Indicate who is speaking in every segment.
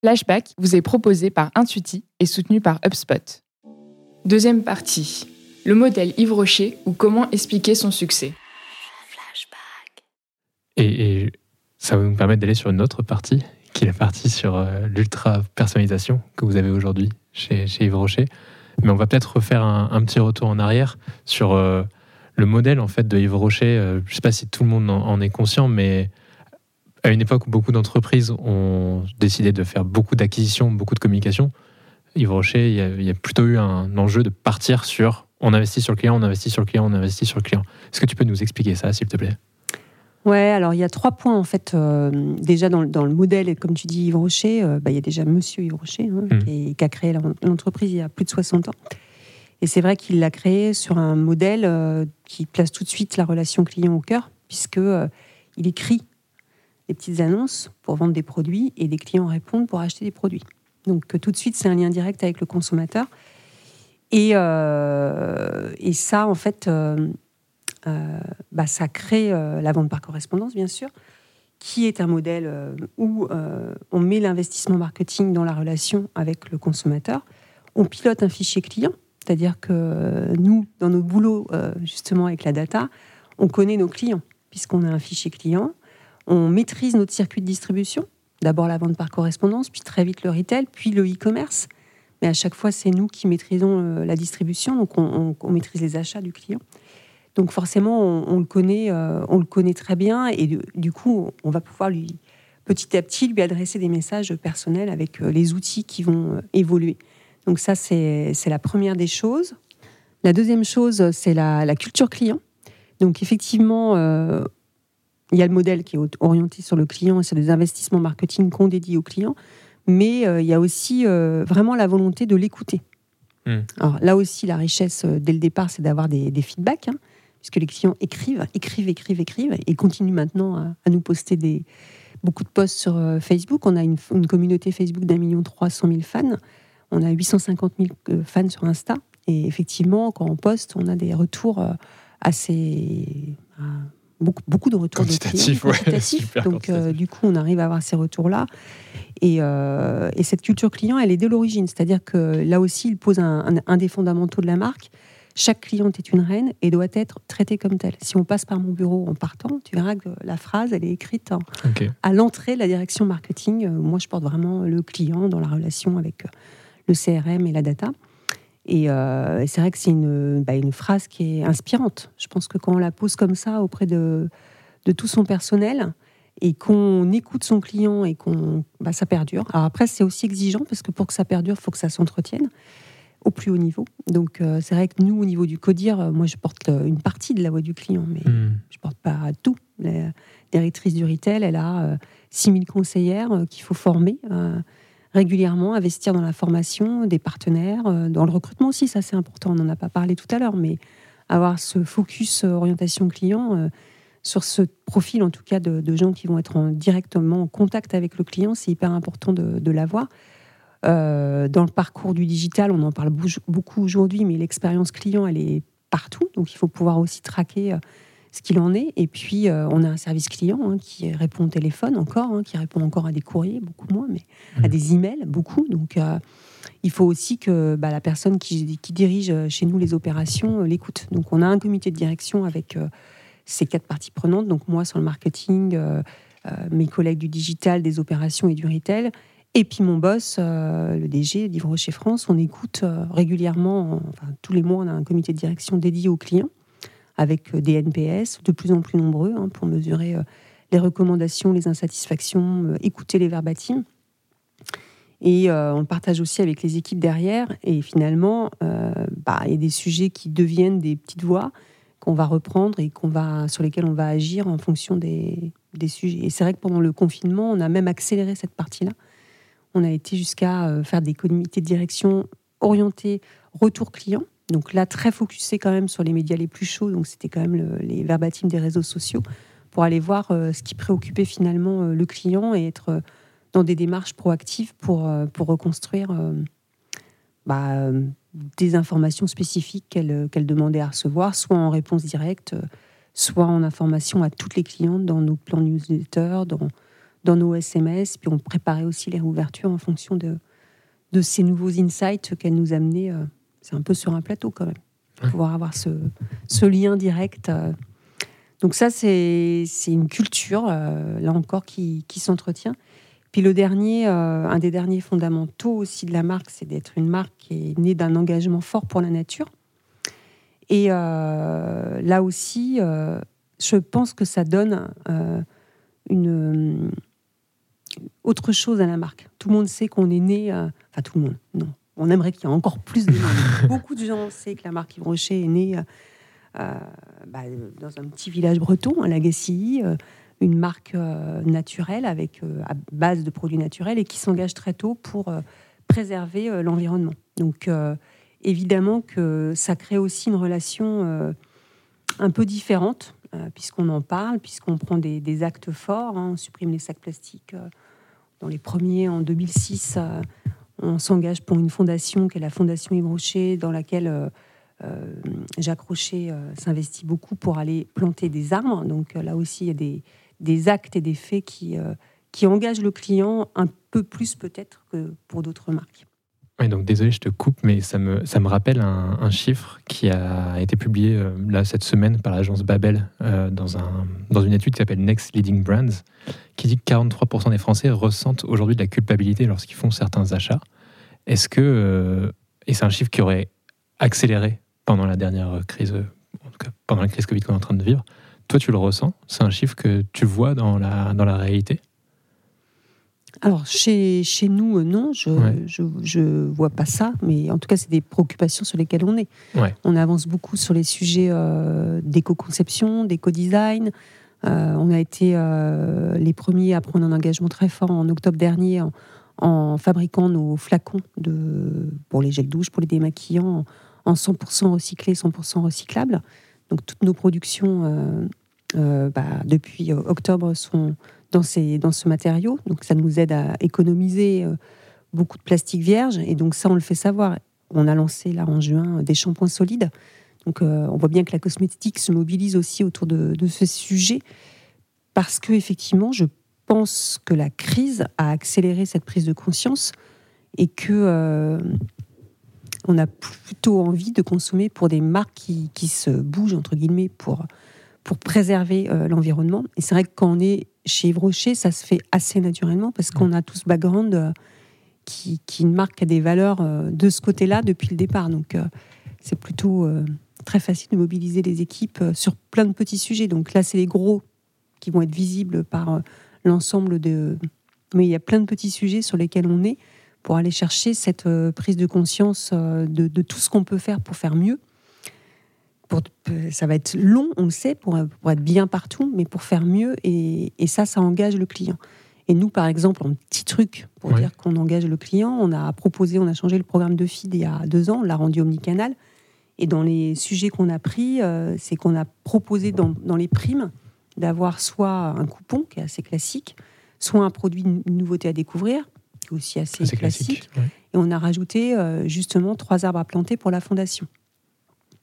Speaker 1: Flashback vous est proposé par Intuiti et soutenu par HubSpot. Deuxième partie. Le modèle Yves Rocher ou comment expliquer son succès.
Speaker 2: Et, et ça va nous permettre d'aller sur une autre partie, qui est la partie sur euh, l'ultra personnalisation que vous avez aujourd'hui chez, chez Yves Rocher. Mais on va peut-être refaire un, un petit retour en arrière sur euh, le modèle en fait de Yves Rocher. Euh, je ne sais pas si tout le monde en, en est conscient, mais à une époque où beaucoup d'entreprises ont décidé de faire beaucoup d'acquisitions, beaucoup de communication, Yves Rocher, il y, a, il y, a, plutôt eu un enjeu de partir sur on investit sur le client, on investit sur le client, on investit sur le client. Est-ce que tu peux nous expliquer ça, s'il te plaît?
Speaker 3: Ouais, alors il y a trois points en fait. Euh, déjà dans, dans, le modèle, et comme tu dis Yves Rocher, euh, bah, il y a déjà Monsieur Yves Rocher hein, mmh. qui, qui, a créé l'entreprise il y a plus de 60 ans. Et c'est vrai qu'il l'a créé sur un modèle euh, qui place tout de suite la relation client au cœur, puisque il écrit des petites annonces pour vendre des produits et des clients répondent pour acheter des produits. Donc tout de suite, c'est un lien direct avec le consommateur. Et, euh, et ça, en fait, euh, euh, bah, ça crée la vente par correspondance, bien sûr, qui est un modèle où on met l'investissement marketing dans la relation avec le consommateur. On pilote un fichier client, c'est-à-dire que nous, dans nos boulots, justement avec la data, on connaît nos clients, puisqu'on a un fichier client on maîtrise notre circuit de distribution. D'abord la vente par correspondance, puis très vite le retail, puis le e-commerce. Mais à chaque fois, c'est nous qui maîtrisons euh, la distribution, donc on, maîtrise les achats du client. Donc forcément, on, le connaît, euh, on le connaît très bien, et du, coup, on va pouvoir lui petit à petit lui adresser des messages personnels avec euh, les outils qui vont évoluer. Donc ça, c'est la première des choses. La deuxième chose, c'est la, culture client. Donc effectivement, il y a le modèle qui est orienté sur le client et sur des investissements marketing qu'on dédie au client, mais euh, il y a aussi euh, vraiment la volonté de l'écouter. Mmh. Alors là aussi, la richesse euh, dès le départ, c'est d'avoir des, des, feedbacks, hein, puisque les clients écrivent, écrivent, écrivent, écrivent, et continuent maintenant à, à nous poster des, beaucoup de posts sur Facebook. On a une, une communauté Facebook d'un million trois cent mille fans. On a 850 000 euh, fans sur Insta. Et effectivement, quand on poste, on a des retours assez beaucoup, beaucoup de retours
Speaker 2: quantitatifs. Ouais,
Speaker 3: Donc, euh, du coup, on arrive à avoir ces retours-là. Et, euh, et, cette culture client, elle est dès l'origine. C'est-à-dire que là aussi, il pose un, un, un, des fondamentaux de la marque. Chaque cliente est une reine et doit être traitée comme telle. Si on passe par mon bureau en partant, tu verras que la phrase, elle est écrite
Speaker 2: okay.
Speaker 3: à l'entrée de la direction marketing. Euh, moi, je porte vraiment le client dans la relation avec le CRM et la data. Et, euh, et c'est vrai que c'est une, bah, une, phrase qui est inspirante. Je pense que quand on la pose comme ça auprès de, de tout son personnel et qu'on écoute son client et qu'on bah, ça perdure. Alors après, c'est aussi exigeant parce que pour que ça perdure, il faut que ça s'entretienne au plus haut niveau. Donc euh, c'est vrai que nous, au niveau du CODIR, euh, moi je porte une partie de la voix du client, mais mmh. je porte pas tout. La directrice du retail, elle a euh, 6000 conseillères qu'il faut former régulièrement, investir dans la formation des partenaires, euh, dans le recrutement aussi, ça c'est important, on n'en a pas parlé tout à l'heure, mais avoir ce focus euh, orientation client euh, sur ce profil en tout cas de, gens qui vont être en, directement en contact avec le client, c'est hyper important de, l'avoir. Dans le parcours du digital, on en parle beaucoup aujourd'hui, mais l'expérience client, elle est partout, donc il faut pouvoir aussi traquer ce qu'il en est. Et puis, euh, on a un service client hein, qui répond au téléphone encore, hein, qui répond encore à des courriers, beaucoup moins, mais mmh. à des emails, beaucoup. Donc, euh, il faut aussi que bah, la personne qui, qui, dirige chez nous les opérations euh, l'écoute. Donc, on a un comité de direction avec euh, ces quatre parties prenantes. Donc, moi sur le marketing, euh, mes collègues du digital, des opérations et du retail. Et puis mon boss, le DG d'Yves Rocher France, on écoute régulièrement, enfin, tous les mois, on a un comité de direction dédié aux clients avec des NPS de plus en plus nombreux hein, pour mesurer euh, les recommandations, les insatisfactions, euh, écouter les verbatims. Et euh, on le partage aussi avec les équipes derrière. Et finalement, euh, bah, il y a des sujets qui deviennent des petites voix qu'on va reprendre et qu'on va, sur lesquels on va agir en fonction des, sujets. Et c'est vrai que pendant le confinement, on a même accéléré cette partie-là. On a été jusqu'à euh, faire des comités de direction orientés retour client. Donc là, très focusé quand même sur les médias les plus chauds. Donc c'était quand même le, les verbatims des réseaux sociaux pour aller voir euh, ce qui préoccupait finalement euh, le client et être euh, dans des démarches proactives pour, pour reconstruire bah, des informations spécifiques qu'elle qu demandait à recevoir, soit en réponse directe, soit en information à toutes les clientes dans nos plans newsletter, dans, dans nos SMS. Puis on préparait aussi les réouvertures en fonction de, de ces nouveaux insights qu'elle nous amenait. Euh, c'est un peu sur un plateau quand même, pouvoir avoir ce, ce lien direct. Euh. Donc ça, c'est une culture, euh, là encore, qui, qui s'entretient. Puis le dernier, un des derniers fondamentaux aussi de la marque, c'est d'être une marque qui est née d'un engagement fort pour la nature. Et là aussi, je pense que ça donne une autre chose à la marque. Tout le monde sait qu'on est né, euh, enfin tout le monde, non. On aimerait qu'il y ait encore plus de monde. Beaucoup de gens savent que la marque Yves Rocher est née euh, euh, bah, dans un petit village breton, à Lagacy, une marque naturelle avec à base de produits naturels et qui s'engage très tôt pour préserver l'environnement. Donc évidemment que ça crée aussi une relation un peu différente puisqu'on en parle, puisqu'on prend des, actes forts, hein. on supprime les sacs plastiques dans les premiers, en 2006, euh, on s'engage pour une fondation qui est la Fondation Yves Rocher, dans laquelle euh, euh, Jacques Rocher s'investit beaucoup pour aller planter des arbres. Donc là aussi, il y a des, actes et des faits qui, qui engagent le client un peu plus peut-être que pour d'autres marques.
Speaker 2: Oui, donc désolé, je te coupe, mais ça me, ça me rappelle un, chiffre qui a été publié euh, là cette semaine par l'agence Babel euh, dans, un, dans une étude qui s'appelle Next Leading Brands, qui dit que 43% des Français ressentent aujourd'hui de la culpabilité lorsqu'ils font certains achats. Est-ce que, euh, et c'est un chiffre qui aurait accéléré pendant la dernière crise, en tout cas pendant la crise Covid qu'on est en train de vivre, toi tu le ressens? C'est un chiffre que tu vois dans la, dans la réalité?
Speaker 3: Alors, chez, chez nous, euh, non, je ne vois pas ça, mais en tout cas, c'est des préoccupations sur lesquelles on est. On avance beaucoup sur les sujets euh, d'éco-conception, d'éco-design. Euh, on a été les premiers à prendre un engagement très fort en octobre dernier en, fabriquant nos flacons de, pour les gels douche, pour les démaquillants, en 100% recyclés, 100% recyclables. Donc, toutes nos productions, bah, depuis octobre, sont dans, ces, dans ce matériau. Donc ça nous aide à économiser euh, beaucoup de plastique vierge. Et donc ça, on le fait savoir. On a lancé là en juin des shampoings solides. Donc euh, on voit bien que la cosmétique se mobilise aussi autour de, ce sujet parce que effectivement, je pense que la crise a accéléré cette prise de conscience et que euh, on a plutôt envie de consommer pour des marques qui, qui se bougent entre guillemets pour pour préserver l'environnement. Et c'est vrai que quand on est chez Yves Rocher, ça se fait assez naturellement parce qu'on a tous ce background euh, qui, qui marque des valeurs euh, de ce côté-là depuis le départ. Donc, euh, c'est plutôt très facile de mobiliser les équipes sur plein de petits sujets. Donc là, c'est les gros qui vont être visibles par l'ensemble de. Mais il y a plein de petits sujets sur lesquels on est pour aller chercher cette prise de conscience de tout ce qu'on peut faire pour faire mieux ça va être long, on le sait, pour, pour, être bien partout, mais pour faire mieux, et, ça, ça engage le client. Et nous, par exemple, un petit truc pour dire qu'on engage le client, on a proposé, on a changé le programme de feed il y a deux ans, on l'a rendu omnicanal. Et dans les sujets qu'on a pris, euh, c'est qu'on a proposé dans, dans les primes d'avoir soit un coupon qui est assez classique, soit un produit, une nouveauté à découvrir, qui est aussi assez, classique. Et on a rajouté euh, justement trois arbres à planter pour la fondation.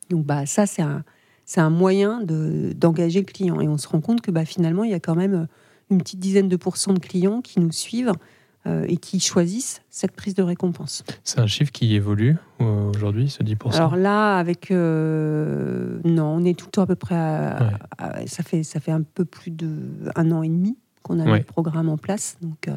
Speaker 3: Donc bah, ça, c'est un, un moyen d'engager le client. Et on se rend compte que bah, finalement, il y a quand même euh, une petite dizaine de pourcents de clients qui nous suivent euh, et qui choisissent cette prise de récompense.
Speaker 2: C'est un chiffre qui évolue euh, aujourd'hui, ce 10%
Speaker 3: Alors là, avec... non, on est tout le temps à peu près à, ça, fait, ça fait un peu plus d'un an et demi qu'on a le programme en place. Donc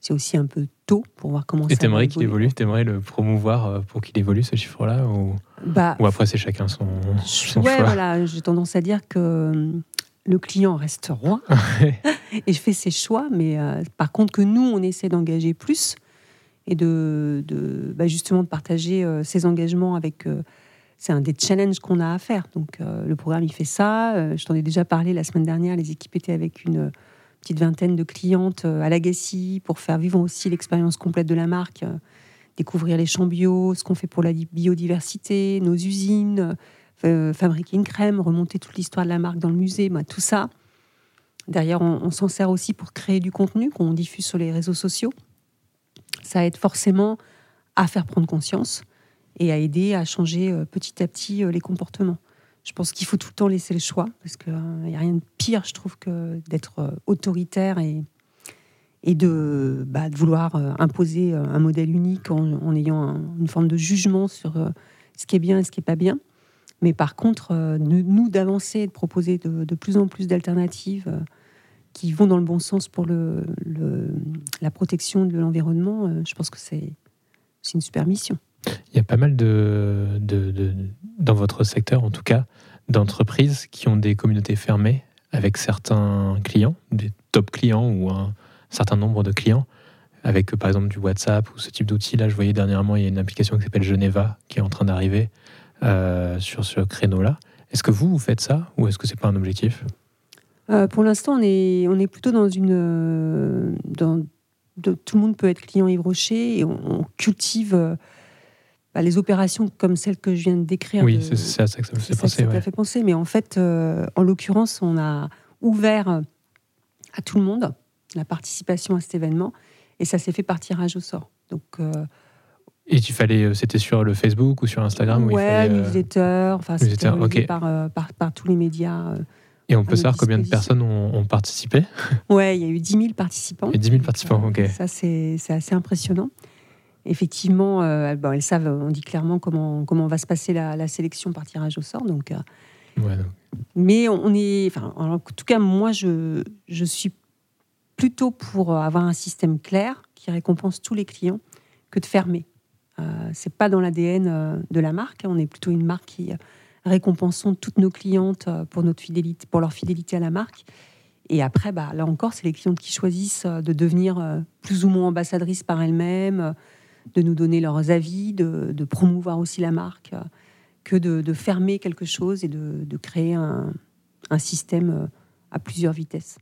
Speaker 3: c'est aussi un peu tôt pour voir comment
Speaker 2: et ça t'aimerais qu'il évolue? T'aimerais le promouvoir pour qu'il évolue ce chiffre-là ou... Bah, ou après c'est chacun son, son
Speaker 3: ouais, voilà, j'ai tendance à dire que euh, le client reste roi et je fais ses choix, mais euh, par contre que nous on essaie d'engager plus et de, de bah, justement de partager ses engagements avec c'est un des challenges qu'on a à faire. Donc le programme il fait ça. je t'en ai déjà parlé la semaine dernière. Les équipes étaient avec une petite vingtaine de clientes euh, à Lagacy pour faire vivre aussi l'expérience complète de la marque, euh, découvrir les champs bio, ce qu'on fait pour la biodiversité, nos usines, euh, fabriquer une crème, remonter toute l'histoire de la marque dans le musée, bah, tout ça. Derrière, on, s'en sert aussi pour créer du contenu qu'on diffuse sur les réseaux sociaux. Ça aide forcément à faire prendre conscience et à aider à changer petit à petit les comportements je pense qu'il faut tout le temps laisser le choix, parce qu'il n'y a rien de pire, je trouve, que d'être euh, autoritaire et, et de, bah, vouloir imposer un modèle unique en, ayant une forme de jugement sur ce qui est bien et ce qui n'est pas bien. Mais par contre, nous, d'avancer, de proposer de, plus en plus d'alternatives qui vont dans le bon sens pour le, la protection de l'environnement, je pense que c'est une super mission.
Speaker 2: Il y a pas mal de, de, dans votre secteur, en tout cas, d'entreprises qui ont des communautés fermées avec certains clients, des top clients ou un certain nombre de clients, avec par exemple du WhatsApp ou ce type d'outils. Là, je voyais dernièrement, il y a une application qui s'appelle Geneva qui est en train d'arriver euh, sur ce créneau-là. Est-ce que vous, vous faites ça ou est-ce que c'est pas un objectif?
Speaker 3: Euh, Pour l'instant, on est, on est plutôt dans une. Euh, dans, de, tout le monde peut être client Yves Rocher et on, cultive. Bah, les opérations comme celles que je viens de décrire.
Speaker 2: Oui, c'est ça, que ça me fait penser.
Speaker 3: Ça, fait penser, mais en fait, en l'occurrence, on a ouvert à tout le monde la participation à cet événement et ça s'est fait par tirage au sort. Donc. Euh,
Speaker 2: et tu fallait, euh, c'était sur le Facebook ou sur Instagram
Speaker 3: Ouais, newsletter, enfin, c'était okay. par, par, par, tous les médias.
Speaker 2: Et on peut savoir combien de personnes ont, participé?
Speaker 3: Ouais, il y a eu 10 000 participants.
Speaker 2: Et 10 000 participants, ok.
Speaker 3: Ça, c'est assez impressionnant effectivement, euh, elles savent, on dit clairement comment, comment va se passer la, sélection par tirage au sort. Donc,
Speaker 2: euh,
Speaker 3: Mais on est. Enfin, en tout cas, moi, je, je suis plutôt pour avoir un système clair qui récompense tous les clients que de fermer. Euh, c'est pas dans l'ADN euh, de la marque. On est plutôt une marque qui récompensons toutes nos clientes pour, notre fidélité, pour leur fidélité à la marque. Et après, bah, là encore, c'est les clientes qui choisissent de devenir plus ou moins ambassadrices par elles-mêmes, de nous donner leurs avis, de, promouvoir aussi la marque, que de, fermer quelque chose et de, créer un système à plusieurs vitesses.